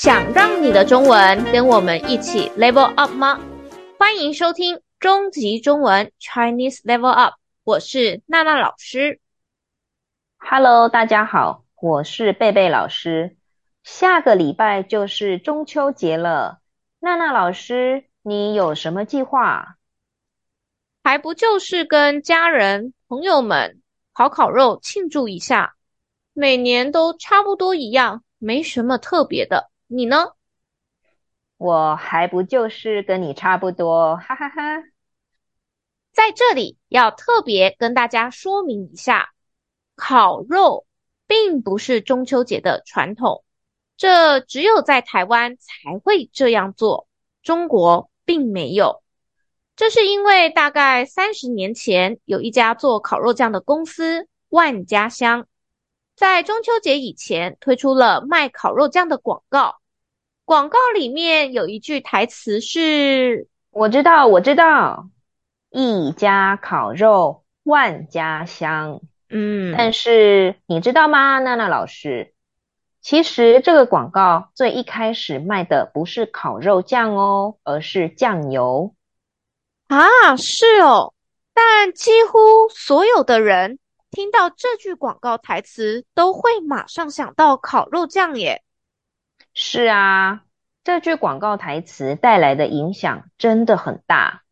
想让你的中文跟我们一起 level up 吗？欢迎收听终极中文 Chinese Level Up，我是娜娜老师。Hello，大家好，我是贝贝老师。下个礼拜就是中秋节了，娜娜老师，你有什么计划？还不就是跟家人朋友们烤烤肉庆祝一下，每年都差不多一样，没什么特别的。你呢？我还不就是跟你差不多，哈哈哈。在这里要特别跟大家说明一下，烤肉并不是中秋节的传统，这只有在台湾才会这样做，中国并没有。这是因为大概三十年前，有一家做烤肉酱的公司万家香，在中秋节以前推出了卖烤肉酱的广告。广告里面有一句台词是：“我知道，我知道，一家烤肉万家香。”嗯，但是你知道吗，娜娜老师？其实这个广告最一开始卖的不是烤肉酱哦，而是酱油。啊，是哦，但几乎所有的人听到这句广告台词，都会马上想到烤肉酱耶。是啊，这句广告台词带来的影响真的很大，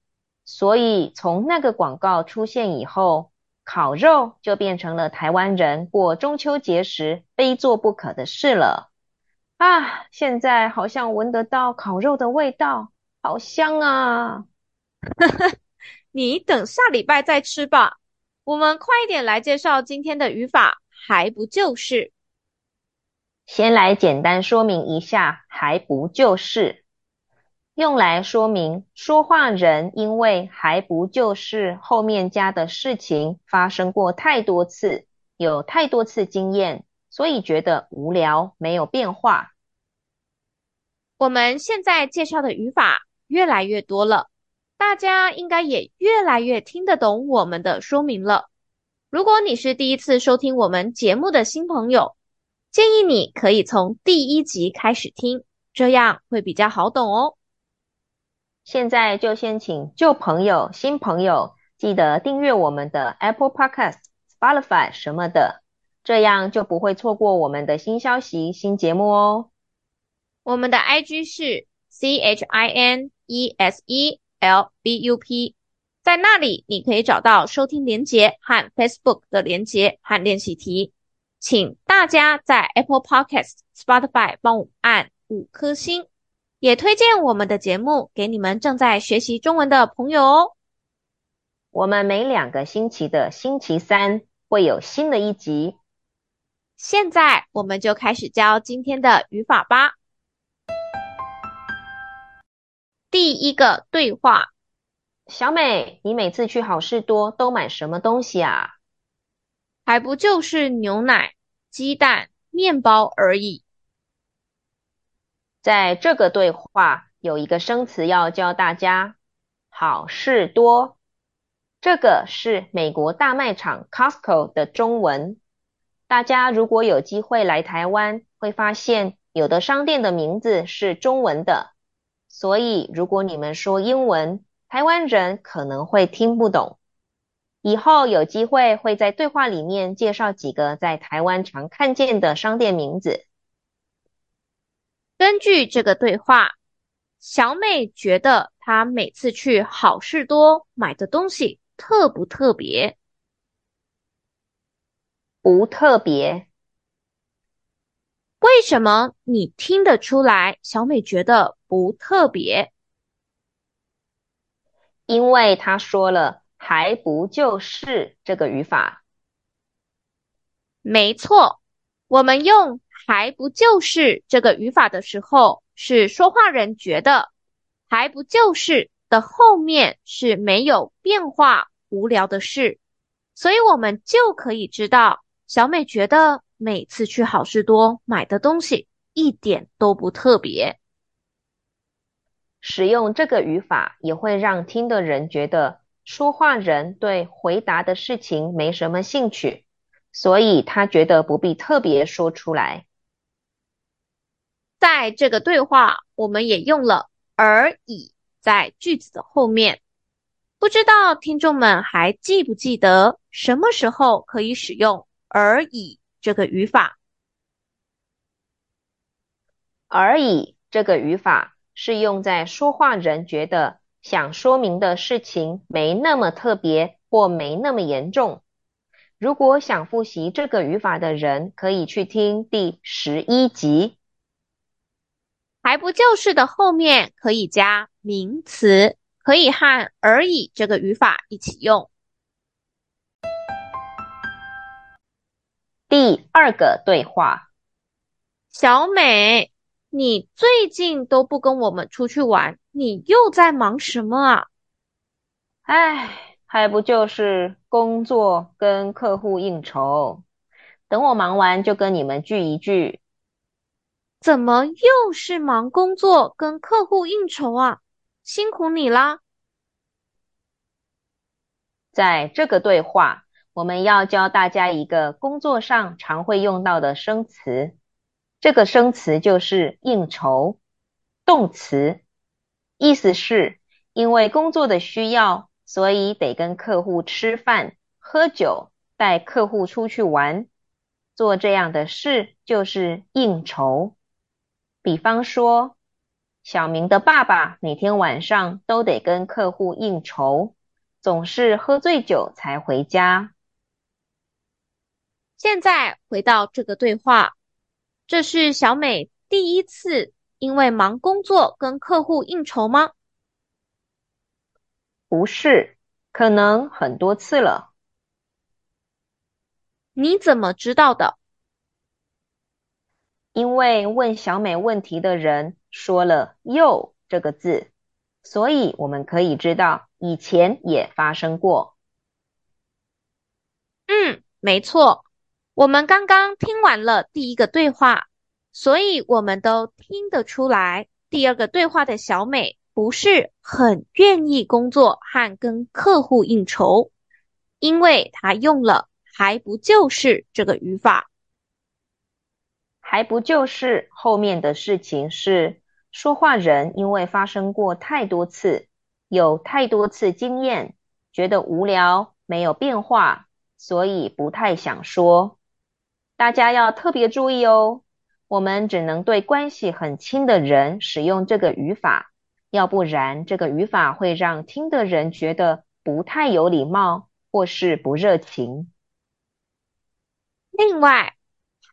所以从那个广告出现以后，烤肉就变成了台湾人过中秋节时非做不可的事了。啊，现在好像闻得到烤肉的味道，好香啊！你等下礼拜再吃吧。我们快一点来介绍今天的语法，还不就是？先来简单说明一下，还不就是，用来说明说话人因为还不就是后面加的事情发生过太多次，有太多次经验，所以觉得无聊，没有变化。我们现在介绍的语法越来越多了。大家应该也越来越听得懂我们的说明了。如果你是第一次收听我们节目的新朋友，建议你可以从第一集开始听，这样会比较好懂哦。现在就先请旧朋友、新朋友记得订阅我们的 Apple Podcast、Spotify 什么的，这样就不会错过我们的新消息、新节目哦。我们的 IG 是 C H I N E S E。L B U P，在那里你可以找到收听连接和 Facebook 的连接和练习题，请大家在 Apple Podcast、Spotify 帮我按五颗星，也推荐我们的节目给你们正在学习中文的朋友哦。我们每两个星期的星期三会有新的一集。现在我们就开始教今天的语法吧。第一个对话，小美，你每次去好事多都买什么东西啊？还不就是牛奶、鸡蛋、面包而已。在这个对话有一个生词要教大家，好事多。这个是美国大卖场 Costco 的中文。大家如果有机会来台湾，会发现有的商店的名字是中文的。所以，如果你们说英文，台湾人可能会听不懂。以后有机会会在对话里面介绍几个在台湾常看见的商店名字。根据这个对话，小美觉得她每次去好事多买的东西特不特别？不特别。为什么你听得出来？小美觉得不特别，因为她说了“还不就是”这个语法。没错，我们用“还不就是”这个语法的时候，是说话人觉得“还不就是”的后面是没有变化、无聊的事，所以我们就可以知道小美觉得。每次去好事多买的东西一点都不特别。使用这个语法也会让听的人觉得说话人对回答的事情没什么兴趣，所以他觉得不必特别说出来。在这个对话，我们也用了而已在句子的后面。不知道听众们还记不记得什么时候可以使用而已这个语法？而已这个语法是用在说话人觉得想说明的事情没那么特别或没那么严重。如果想复习这个语法的人，可以去听第十一集。还不就是的后面可以加名词，可以和而已这个语法一起用。第二个对话：小美，你最近都不跟我们出去玩，你又在忙什么啊？唉，还不就是工作跟客户应酬。等我忙完就跟你们聚一聚。怎么又是忙工作跟客户应酬啊？辛苦你啦！在这个对话，我们要教大家一个工作上常会用到的生词。这个生词就是应酬，动词，意思是因为工作的需要，所以得跟客户吃饭、喝酒，带客户出去玩，做这样的事就是应酬。比方说，小明的爸爸每天晚上都得跟客户应酬，总是喝醉酒才回家。现在回到这个对话，这是小美第一次因为忙工作跟客户应酬吗？不是，可能很多次了。你怎么知道的？因为问小美问题的人说了“又”这个字，所以我们可以知道以前也发生过。嗯，没错。我们刚刚听完了第一个对话，所以我们都听得出来，第二个对话的小美不是很愿意工作和跟客户应酬，因为她用了“还不就是”这个语法。还不就是后面的事情是说话人因为发生过太多次，有太多次经验，觉得无聊，没有变化，所以不太想说。大家要特别注意哦，我们只能对关系很亲的人使用这个语法，要不然这个语法会让听的人觉得不太有礼貌或是不热情。另外，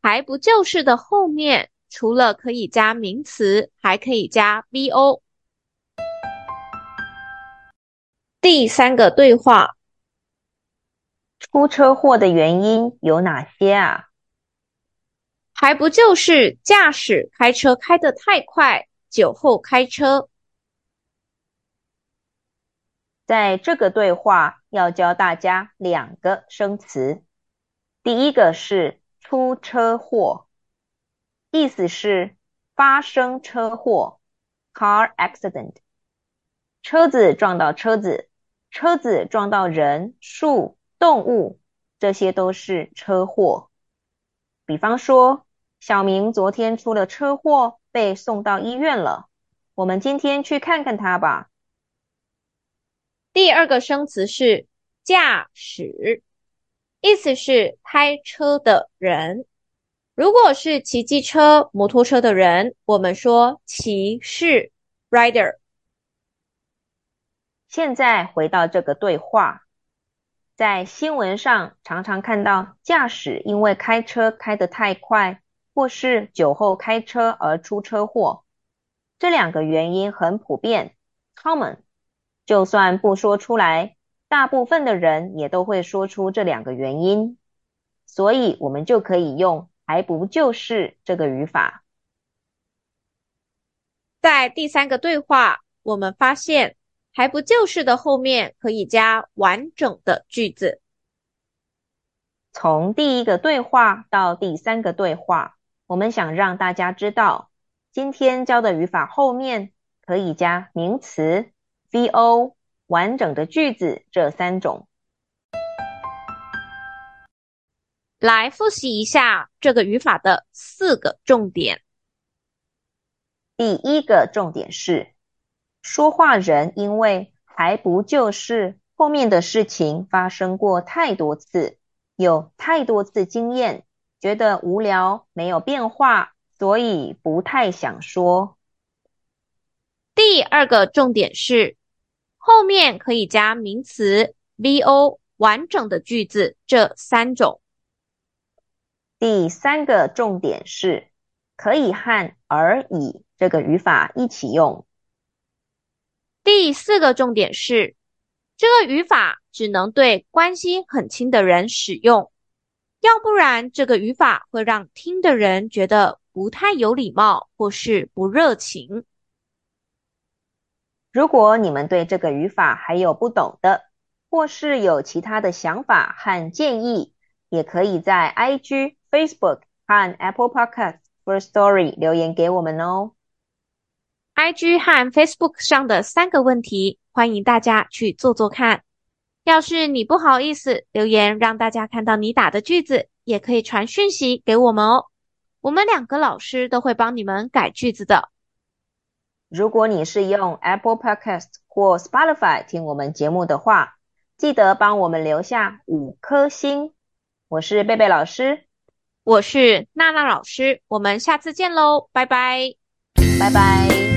还不就是的后面，除了可以加名词，还可以加 VO。第三个对话，出车祸的原因有哪些啊？还不就是驾驶开车开得太快，酒后开车。在这个对话要教大家两个生词，第一个是。出车祸，意思是发生车祸，car accident。车子撞到车子，车子撞到人、树、动物，这些都是车祸。比方说，小明昨天出了车祸，被送到医院了。我们今天去看看他吧。第二个生词是驾驶。意思是开车的人，如果是骑机车、摩托车的人，我们说骑士 （rider）。现在回到这个对话，在新闻上常常看到驾驶因为开车开得太快，或是酒后开车而出车祸，这两个原因很普遍 （common），就算不说出来。大部分的人也都会说出这两个原因，所以我们就可以用“还不就是”这个语法。在第三个对话，我们发现“还不就是”的后面可以加完整的句子。从第一个对话到第三个对话，我们想让大家知道，今天教的语法后面可以加名词 VO。完整的句子这三种，来复习一下这个语法的四个重点。第一个重点是，说话人因为还不就是后面的事情发生过太多次，有太多次经验，觉得无聊，没有变化，所以不太想说。第二个重点是，后面可以加名词 VO 完整的句子这三种。第三个重点是，可以和而已这个语法一起用。第四个重点是，这个语法只能对关系很亲的人使用，要不然这个语法会让听的人觉得不太有礼貌或是不热情。如果你们对这个语法还有不懂的，或是有其他的想法和建议，也可以在 IG。Facebook 和 Apple Podcast Firstory 留言给我们哦。IG 和 Facebook 上的三个问题，欢迎大家去做做看。要是你不好意思留言让大家看到你打的句子，也可以传讯息给我们哦。我们两个老师都会帮你们改句子的。如果你是用 Apple Podcast 或 Spotify 听我们节目的话，记得帮我们留下五颗星。我是贝贝老师。我是娜娜老师，我们下次见喽，拜拜，拜拜。